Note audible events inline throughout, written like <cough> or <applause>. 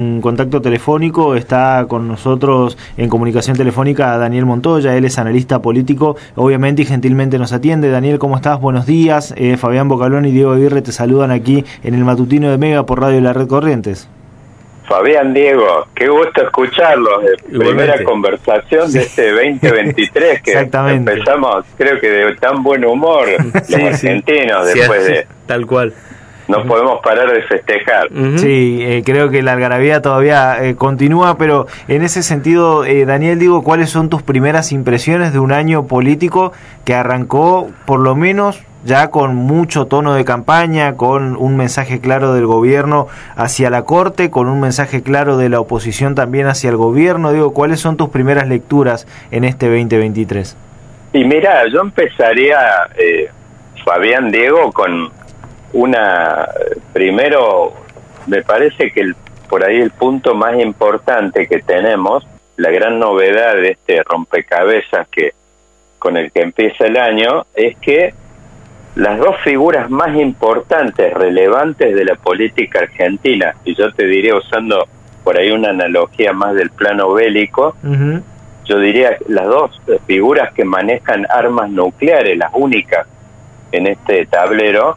Un contacto telefónico, está con nosotros en comunicación telefónica Daniel Montoya, él es analista político, obviamente y gentilmente nos atiende. Daniel, ¿cómo estás? Buenos días. Eh, Fabián Bocalón y Diego Aguirre te saludan aquí en el matutino de Mega por Radio de la Red Corrientes. Fabián, Diego, qué gusto escucharlos. Primera conversación de este 2023 <laughs> que empezamos, creo que de tan buen humor, los argentinos, después de... Tal cual no podemos parar de festejar. Sí, eh, creo que la algarabía todavía eh, continúa, pero en ese sentido, eh, Daniel, digo, ¿cuáles son tus primeras impresiones de un año político que arrancó por lo menos ya con mucho tono de campaña, con un mensaje claro del gobierno hacia la Corte, con un mensaje claro de la oposición también hacia el gobierno? Digo, ¿cuáles son tus primeras lecturas en este 2023? Y mira, yo empezaría, Fabián Diego, con una, primero, me parece que el, por ahí el punto más importante que tenemos, la gran novedad de este rompecabezas que con el que empieza el año, es que las dos figuras más importantes, relevantes de la política argentina, y yo te diría usando por ahí una analogía más del plano bélico, yo diría las dos figuras que manejan armas nucleares, las únicas en este tablero,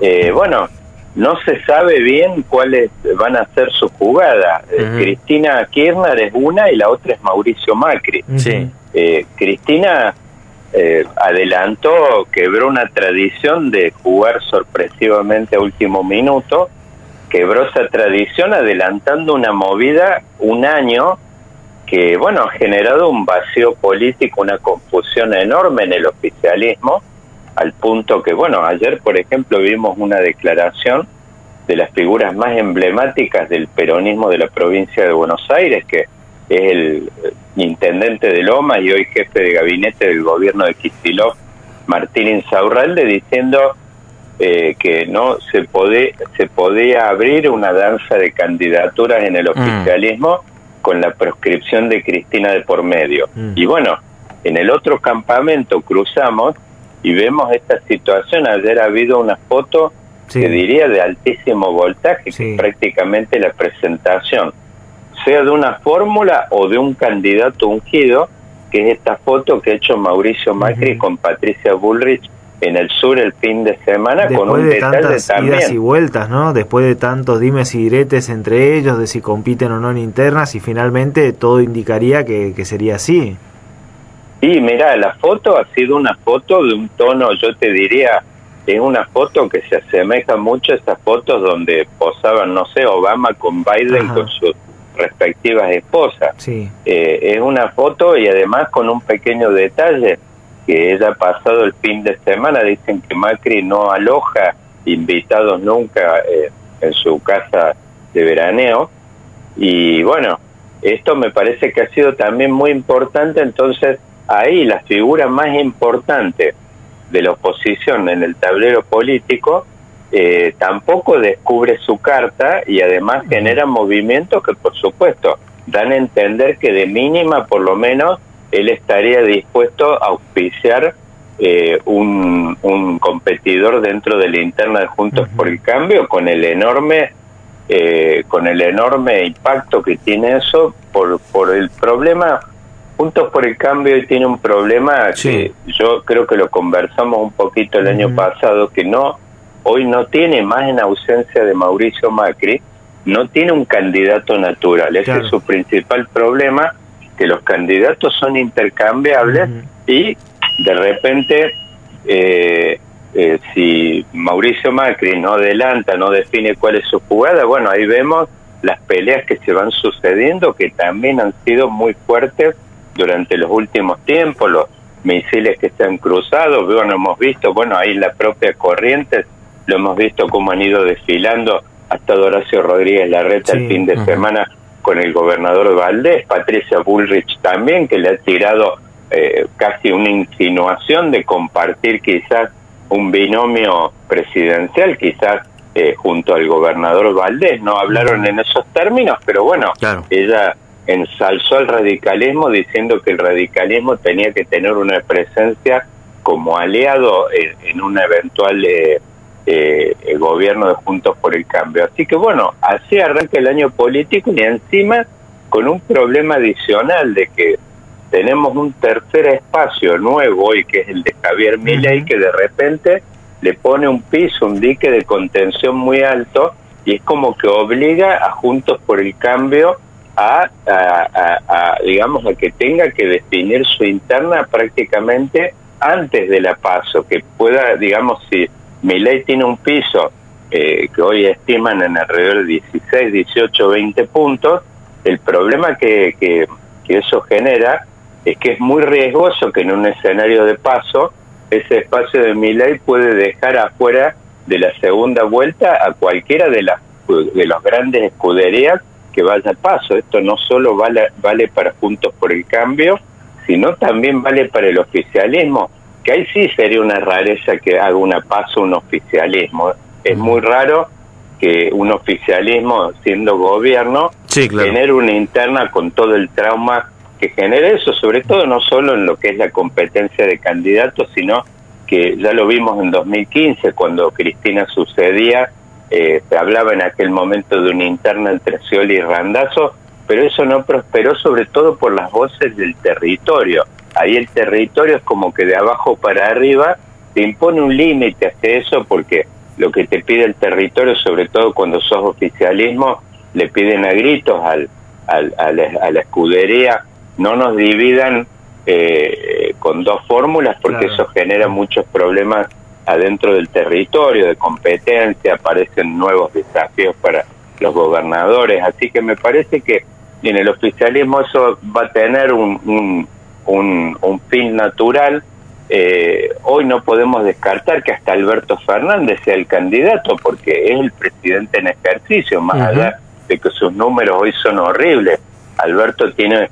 eh, bueno, no se sabe bien cuáles van a ser sus jugadas. Eh, Cristina Kirchner es una y la otra es Mauricio Macri. Eh, Cristina adelantó, quebró una tradición de jugar sorpresivamente a último minuto, quebró esa tradición adelantando una movida un año que, bueno, ha generado un vacío político, una confusión enorme en el oficialismo al punto que, bueno, ayer, por ejemplo, vimos una declaración de las figuras más emblemáticas del peronismo de la provincia de Buenos Aires, que es el intendente de Loma y hoy jefe de gabinete del gobierno de Kicillof, Martín Insaurralde, diciendo eh, que no se, se podía abrir una danza de candidaturas en el mm. oficialismo con la proscripción de Cristina de por medio. Mm. Y bueno, en el otro campamento cruzamos y vemos esta situación. Ayer ha habido una foto que diría de altísimo voltaje, que prácticamente la presentación, sea de una fórmula o de un candidato ungido, que es esta foto que ha hecho Mauricio Macri con Patricia Bullrich en el sur el fin de semana con un de tantas idas y vueltas, ¿no? Después de tantos dimes y diretes entre ellos de si compiten o no en internas y finalmente todo indicaría que, que sería así. Y mira, la foto ha sido una foto de un tono, yo te diría, es una foto que se asemeja mucho a esas fotos donde posaban, no sé, Obama con Biden con sus respectivas esposas. Sí. Eh, es una foto y además con un pequeño detalle que ella ha pasado el fin de semana, dicen que Macri no aloja invitados nunca eh, en su casa de veraneo. Y bueno, esto me parece que ha sido también muy importante, entonces ahí la figura más importante de la oposición en el tablero político eh, tampoco descubre su carta y además genera movimientos que por supuesto dan a entender que de mínima por lo menos él estaría dispuesto a auspiciar eh, un, competidor dentro de la interna de Juntos por el Cambio con el enorme eh, con el enorme impacto que tiene eso por, por el problema Juntos por el Cambio tiene un problema que yo creo que lo conversamos un poquito el año pasado, que no hoy no tiene más en ausencia de Mauricio Macri, no tiene un candidato natural. Ese es su principal problema, que los candidatos son intercambiables y de repente eh, eh, si Mauricio Macri no adelanta, no define cuál es su jugada, bueno, ahí vemos las peleas que se van sucediendo, que también han sido muy fuertes durante los últimos tiempos, los misiles que se han cruzado, bueno, hemos visto, bueno, ahí la propia corriente, lo hemos visto cómo han ido desfilando hasta Horacio Rodríguez Larreta el fin de semana con el gobernador Valdés, Patricia Bullrich también, que le ha tirado eh, casi una insinuación de compartir quizás un binomio presidencial, quizás eh, junto al gobernador Valdés. No hablaron en esos términos, pero bueno, ella ensalzó al radicalismo diciendo que el radicalismo tenía que tener una presencia como aliado en, una eventual eh, eh, el gobierno de Juntos por el Cambio. Así que bueno, así arranca el año político y encima con un problema adicional de que tenemos un tercer espacio nuevo hoy, que es el de Javier Milei, que de repente le pone un piso, un dique de contención muy alto y es como que obliga a Juntos por el Cambio a, digamos, a que tenga que definir su interna prácticamente antes de la paso, que pueda, digamos, si Milei tiene un piso eh, que hoy estiman en alrededor de 16, 18, 20 puntos, el problema que, que, que eso genera es que es muy riesgoso que en un escenario de paso ese espacio de mi ley puede dejar afuera de la segunda vuelta a cualquiera de las de los grandes escuderías que vaya paso. Esto no solo vale, vale para Juntos por el Cambio, sino también vale para el oficialismo, que ahí sí sería una rareza que haga una paso un oficialismo. Es muy raro que un oficialismo, siendo gobierno, tener una interna con todo el trauma que genere eso, sobre todo no solo en lo que es la competencia de candidatos, sino que ya lo vimos en 2015 cuando Cristina sucedía, eh, se hablaba en aquel momento de una interna entre Scioli y Randazo, pero eso no prosperó sobre todo por las voces del territorio. Ahí el territorio es como que de abajo para arriba te impone un límite hasta eso porque lo que te pide el territorio, sobre todo cuando sos oficialismo, le piden a gritos al, al, a la escudería no nos dividan eh, con dos fórmulas porque eso genera muchos problemas adentro del territorio de competencia, aparecen nuevos desafíos para los gobernadores, así que me parece que en el oficialismo eso va a tener un, un, un, fin natural. Eh, hoy no podemos descartar que hasta Alberto Fernández sea el candidato porque es el presidente en ejercicio, más allá de que sus números hoy son horribles. Alberto tiene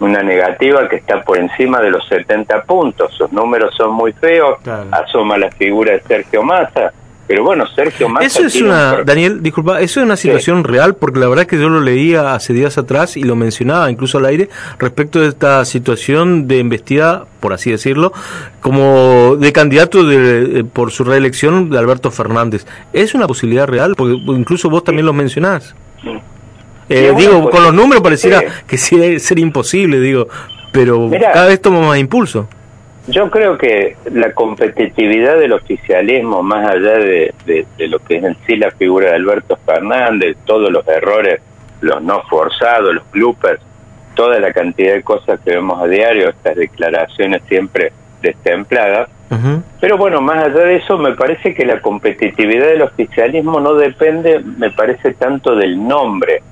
una negativa que está por encima de los 70 puntos. Sus números son muy feos, asoma la figura de Sergio Massa. Pero bueno, Sergio Massa. Eso es una, Daniel, disculpa, eso es una situación real, porque la verdad es que yo lo leía hace días atrás y lo mencionaba incluso al aire respecto de esta situación de investida, por así decirlo, como de candidato de, por su reelección de Alberto Fernández. ¿Es una posibilidad real? Porque incluso vos también lo mencionás. Eh, digo, pues, con los números pareciera que sí ser imposible, digo, pero cada vez toma más impulso. Yo creo que la competitividad del oficialismo, más allá de, lo que es en sí la figura de Alberto Fernández, todos los errores, los no forzados, los bloopers, toda la cantidad de cosas que vemos a diario, estas declaraciones siempre destempladas. Pero bueno, más allá de eso, me parece que la competitividad del oficialismo no depende, me parece tanto del nombre,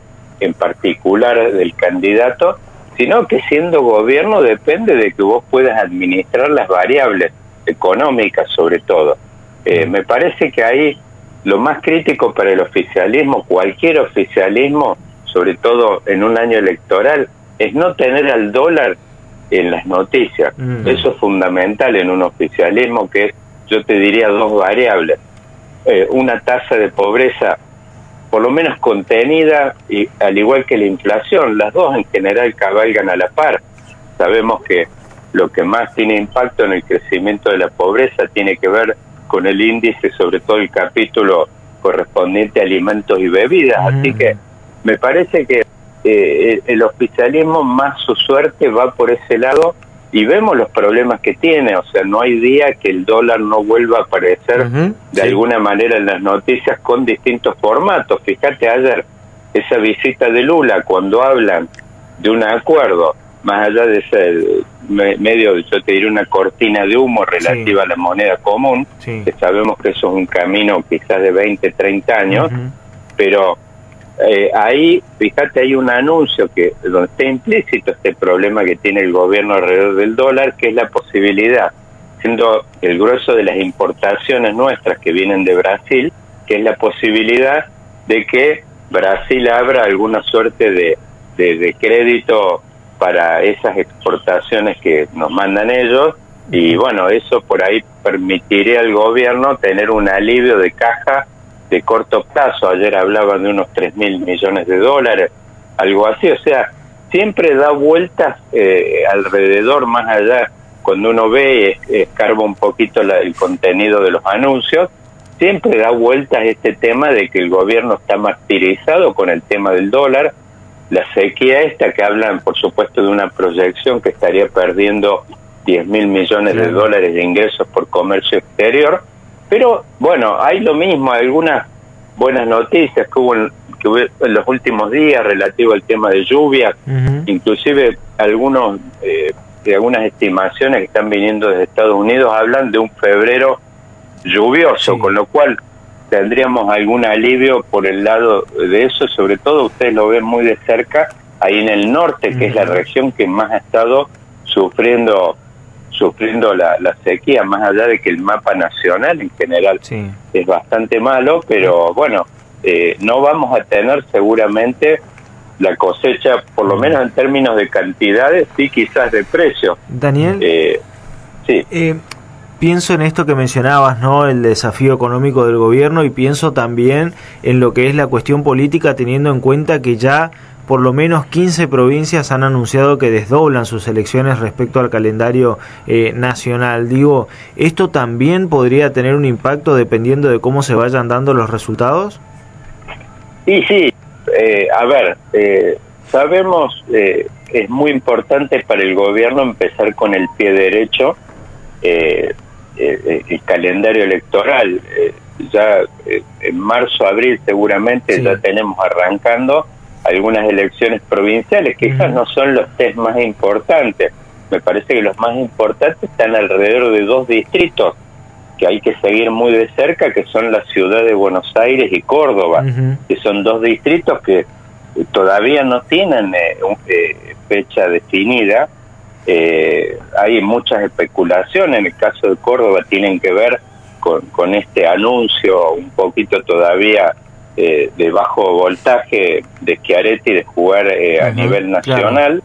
en particular del candidato, sino que siendo gobierno depende de que vos puedas administrar las variables económicas sobre todo. Eh, me parece que ahí lo más crítico para el oficialismo, cualquier oficialismo, sobre todo en un año electoral, es no tener al dólar en las noticias. Mm. Eso es fundamental en un oficialismo que es, yo te diría, dos variables. Eh, una tasa de pobreza por lo menos contenida, y al igual que la inflación, las dos en general cabalgan a la par. Sabemos que lo que más tiene impacto en el crecimiento de la pobreza tiene que ver con el índice, sobre todo el capítulo correspondiente a alimentos y bebidas. Así que me parece que eh, el oficialismo más su suerte va por ese lado y vemos los problemas que tiene, o sea, no hay día que el dólar no vuelva a aparecer de alguna manera en las noticias con distintos formatos. Fíjate ayer esa visita de Lula cuando hablan de un acuerdo, más allá de ese medio, yo te diré una cortina de humo relativa a la moneda común, que sabemos que eso es un camino quizás de 20, 30 años, pero eh, ahí, fíjate, hay un anuncio que donde está implícito este problema que tiene el gobierno alrededor del dólar, que es la posibilidad, siendo el grueso de las importaciones nuestras que vienen de Brasil, que es la posibilidad de que Brasil abra alguna suerte de, de crédito para esas exportaciones que nos mandan ellos. Y bueno, eso por ahí permitiría al gobierno tener un alivio de caja de corto plazo, ayer hablaban de unos 3 mil millones de dólares, algo así, o sea, siempre da vueltas eh, alrededor, más allá, cuando uno ve y escarba un poquito el contenido de los anuncios, siempre da vueltas este tema de que el gobierno está martirizado con el tema del dólar, la sequía esta que hablan por supuesto de una proyección que estaría perdiendo 10 mil millones de dólares de ingresos por comercio exterior, pero bueno, hay lo mismo, algunas buenas noticias que hubo en, que hubo en los últimos días relativo al tema de lluvia, inclusive algunos eh, de algunas estimaciones que están viniendo desde Estados Unidos hablan de un febrero lluvioso, con lo cual tendríamos algún alivio por el lado de eso, sobre todo ustedes lo ven muy de cerca, ahí en el norte, que es la región que más ha estado sufriendo sufriendo la, sequía, más allá de que el mapa nacional en general es bastante malo, pero bueno, eh, no vamos a tener seguramente la cosecha, por lo menos en términos de cantidades, sí quizás de precio. Daniel, eh, sí. Eh, pienso en esto que mencionabas, ¿no? El desafío económico del gobierno y pienso también en lo que es la cuestión política teniendo en cuenta que ya por lo menos 15 provincias han anunciado que desdoblan sus elecciones respecto al calendario eh, nacional. Digo, ¿esto también podría tener un impacto dependiendo de cómo se vayan dando los resultados? Sí, sí. Eh, a ver, eh, sabemos, eh, es muy importante para el gobierno empezar con el pie derecho eh, eh, el calendario electoral. Ya en marzo, abril seguramente ya tenemos arrancando algunas elecciones provinciales que quizás no son los test más importantes. Me parece que los más importantes están alrededor de dos distritos que hay que seguir muy de cerca, que son la ciudad de Buenos Aires y Córdoba, que son dos distritos que todavía no tienen fecha definida. Eh, hay muchas especulaciones, en el caso de Córdoba tienen que ver con, con este anuncio un poquito todavía eh, de bajo voltaje de Chiaretti de jugar eh, a nivel nacional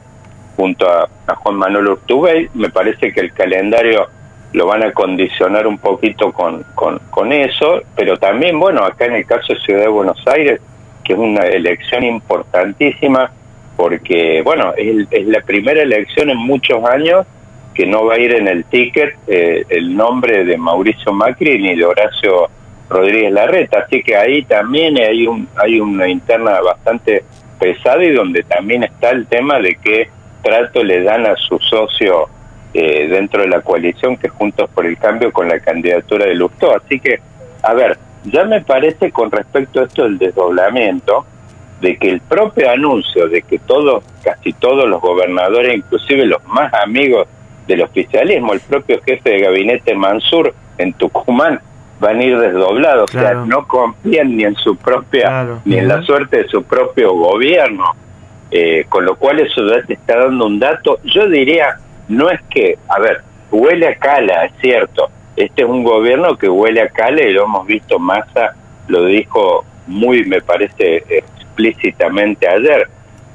junto a, Juan Manuel Urtubey. Me parece que el calendario lo van a condicionar un poquito con, con, con eso, pero también, bueno, acá en el caso de Ciudad de Buenos Aires, que es una elección importantísima, porque, bueno, es, la primera elección en muchos años que no va a ir en el ticket eh, el nombre de Mauricio Macri ni de Horacio Rodríguez Larreta, así que ahí también hay un hay una interna bastante pesada y donde también está el tema de qué trato le dan a su socio eh, dentro de la coalición que Juntos por el Cambio con la candidatura de Lustó. Así que, a ver, ya me parece con respecto a esto del desdoblamiento, de que el propio anuncio de que todos, casi todos los gobernadores, inclusive los más amigos del oficialismo, el propio jefe de gabinete Mansur en Tucumán, van a ir desdoblados, o sea, no confían ni en su propia, ni en la suerte de su propio gobierno, eh, con lo cual eso ya te está dando un dato, yo diría, no es que, a ver, huele a cala, es cierto, este es un gobierno que huele a cala y lo hemos visto, Massa lo dijo muy, me parece, explícitamente ayer.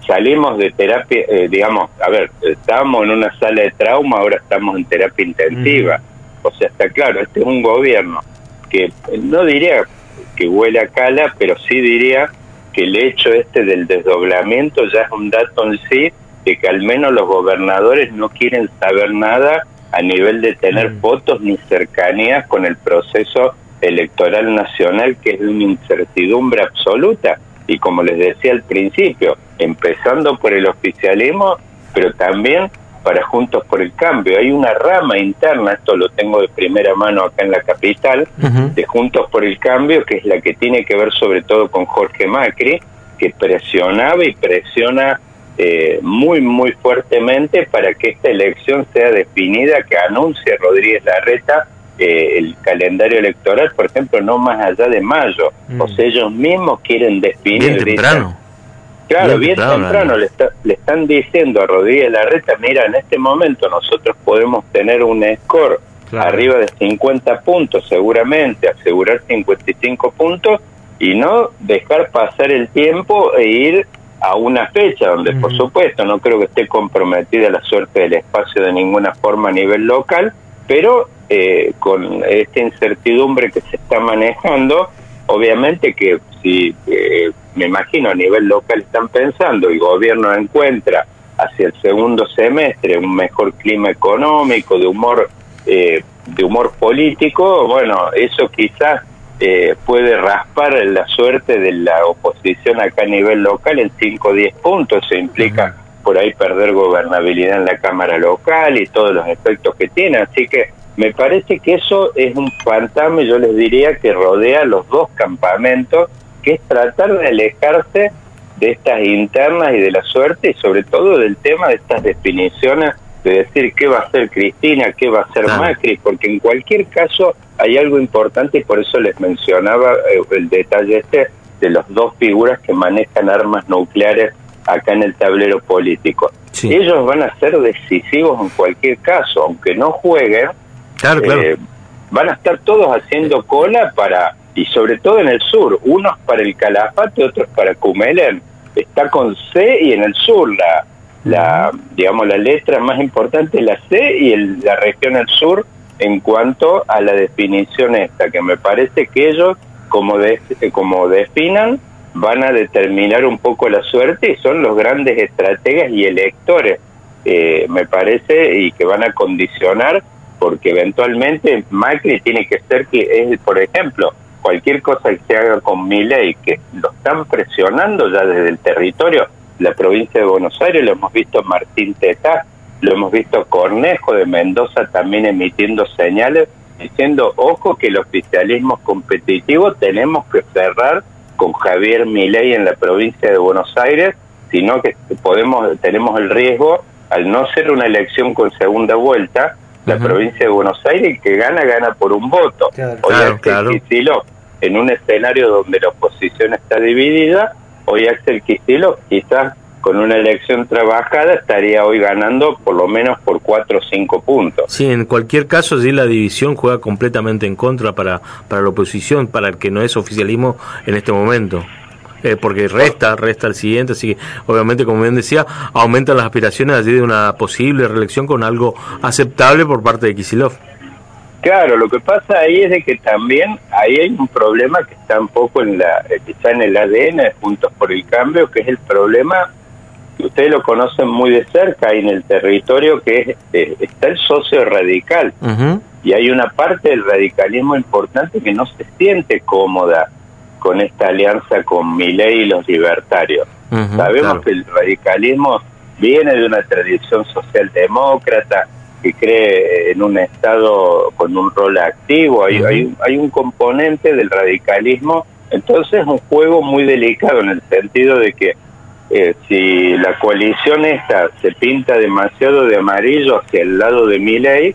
Salimos de terapia, eh, digamos, a ver, estábamos en una sala de trauma, ahora estamos en terapia intensiva. O sea, está claro, este es un gobierno que no diría que huele a cala, pero sí diría que el hecho este del desdoblamiento ya es un dato en sí de que al menos los gobernadores no quieren saber nada a nivel de tener votos ni cercanías con el proceso electoral nacional, que es de una incertidumbre absoluta. Y como les decía al principio, empezando por el oficialismo, pero también para Juntos por el Cambio. Hay una rama interna, esto lo tengo de primera mano acá en la capital, de Juntos por el Cambio, que es la que tiene que ver sobre todo con Jorge Macri, que presionaba y presiona eh, muy, muy fuertemente para que esta elección sea definida, que anuncie Rodríguez Larreta eh, el calendario electoral, por ejemplo, no más allá de mayo. Mm. O sea, ellos mismos quieren definir. Bien temprano. Claro, bien, temprano, le, están diciendo a Rodríguez Larreta, mira, en este momento nosotros podemos tener un score arriba de 50 puntos, seguramente, asegurar 55 puntos y no dejar pasar el tiempo e ir a una fecha donde, por supuesto, no creo que esté comprometida la suerte del espacio de ninguna forma a nivel local, pero eh, con esta incertidumbre que se está manejando, obviamente que si eh, me imagino a nivel local están pensando, el gobierno encuentra hacia el segundo semestre un mejor clima económico, de humor, eh, de humor político, bueno, eso quizás eh, puede raspar la suerte de la oposición acá a nivel local en 5 o 10 puntos. Eso implica por ahí perder gobernabilidad en la Cámara local y todos los efectos que tiene. Así que me parece que eso es un fantasma, yo les diría, que rodea los dos campamentos, que es tratar de alejarse de estas internas y de la suerte y sobre todo del tema de estas definiciones de decir qué va a hacer Cristina, qué va a hacer Macri, porque en cualquier caso hay algo importante y por eso les mencionaba eh, el detalle este de las dos figuras que manejan armas nucleares acá en el tablero político. Ellos van a ser decisivos en cualquier caso, aunque no jueguen, eh, van a estar todos haciendo cola para, y sobre todo en el sur, unos para el Calafate, otros para Cumelen, está con C y en el sur la, la digamos, la letra más importante es la C y el, la región del sur en cuanto a la definición esta, que me parece que ellos, como, de, como definan, van a determinar un poco la suerte y son los grandes estrategas y electores, eh, me parece, y que van a condicionar, porque eventualmente Macri tiene que ser que es, por ejemplo, cualquier cosa que se haga con mi ley, que lo están presionando ya desde el territorio, la provincia de Buenos Aires, lo hemos visto Martín Tetá, lo hemos visto Cornejo de Mendoza también emitiendo señales diciendo, ojo que el oficialismo competitivo tenemos que cerrar con Javier Milei en la provincia de Buenos Aires, sino que podemos tenemos el riesgo, al no ser una elección con segunda vuelta, la provincia de Buenos Aires, el que gana, gana por un voto. Hoy claro, en un escenario donde la oposición está dividida, hoy Axel Kicillof quizás con una elección trabajada estaría hoy ganando por lo menos por cuatro o cinco puntos. Sí, en cualquier caso, sí, la división juega completamente en contra para, para la oposición, para el que no es oficialismo en este momento. Eh, porque resta, resta el siguiente, así que obviamente, como bien decía, aumentan las aspiraciones allí de una posible reelección con algo aceptable por parte de Kisilov. Claro, lo que pasa ahí es de que también ahí hay un problema que está un poco en la, que está en el ADN de Juntos por el Cambio, que es el problema ustedes lo conocen muy de cerca en el territorio que es, eh, está el socio radical. Y hay una parte del radicalismo importante que no se siente cómoda con esta alianza con Milei y los libertarios. Sabemos que el radicalismo viene de una tradición socialdemócrata que cree en un Estado con un rol activo, hay, hay, hay un componente del radicalismo, entonces es un juego muy delicado en el sentido de que eh, si la coalición esta se pinta demasiado de amarillo hacia el lado de Milei,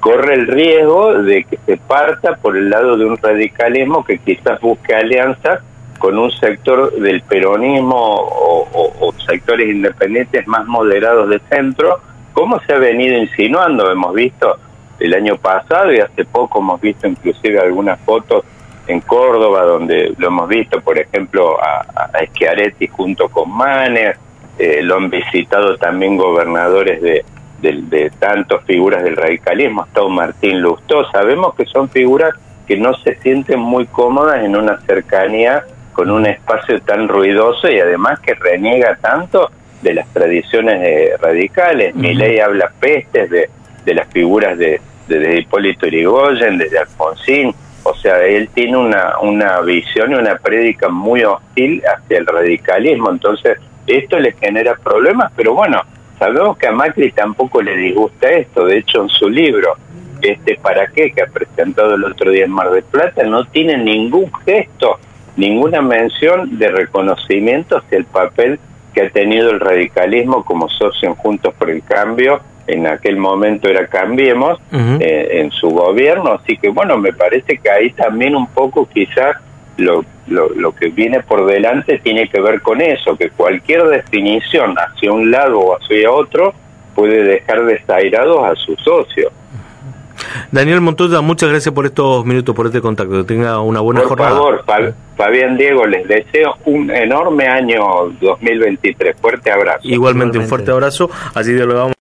corre el riesgo de que se parta por el lado de un radicalismo que quizás busque alianzas con un sector del peronismo o, sectores independientes más moderados de centro, como se ha venido insinuando, hemos visto el año pasado y hace poco hemos visto inclusive algunas fotos en Córdoba, donde lo hemos visto, por ejemplo, a, a Schiaretti junto con Manes, eh, lo han visitado también gobernadores de, de, tantos figuras del radicalismo, hasta Martín Lustó, sabemos que son figuras que no se sienten muy cómodas en una cercanía con un espacio tan ruidoso y además que reniega tanto de las tradiciones eh, radicales. Mi ley habla pestes de, de las figuras de, de, Hipólito Yrigoyen, desde Alfonsín, o sea, él tiene una, una visión y una prédica muy hostil hacia el radicalismo, entonces esto le genera problemas, pero bueno, sabemos que a Macri tampoco le disgusta esto, de hecho en su libro, este para qué que ha presentado el otro día en Mar del Plata, no tiene ningún gesto, ninguna mención de reconocimiento hacia el papel que ha tenido el radicalismo como socio en Juntos por el Cambio. En aquel momento era Cambiemos, eh, en su gobierno, así que bueno, me parece que ahí también un poco quizás lo, lo, lo, que viene por delante tiene que ver con eso, que cualquier definición hacia un lado o hacia otro puede dejar desairados a su socio. Daniel Montoya, muchas gracias por estos minutos, por este contacto. Que tenga una buena jornada. Por favor, Fabián Diego, les deseo un enorme año 2023. Fuerte abrazo. Igualmente, un fuerte abrazo. Así de lo vamos.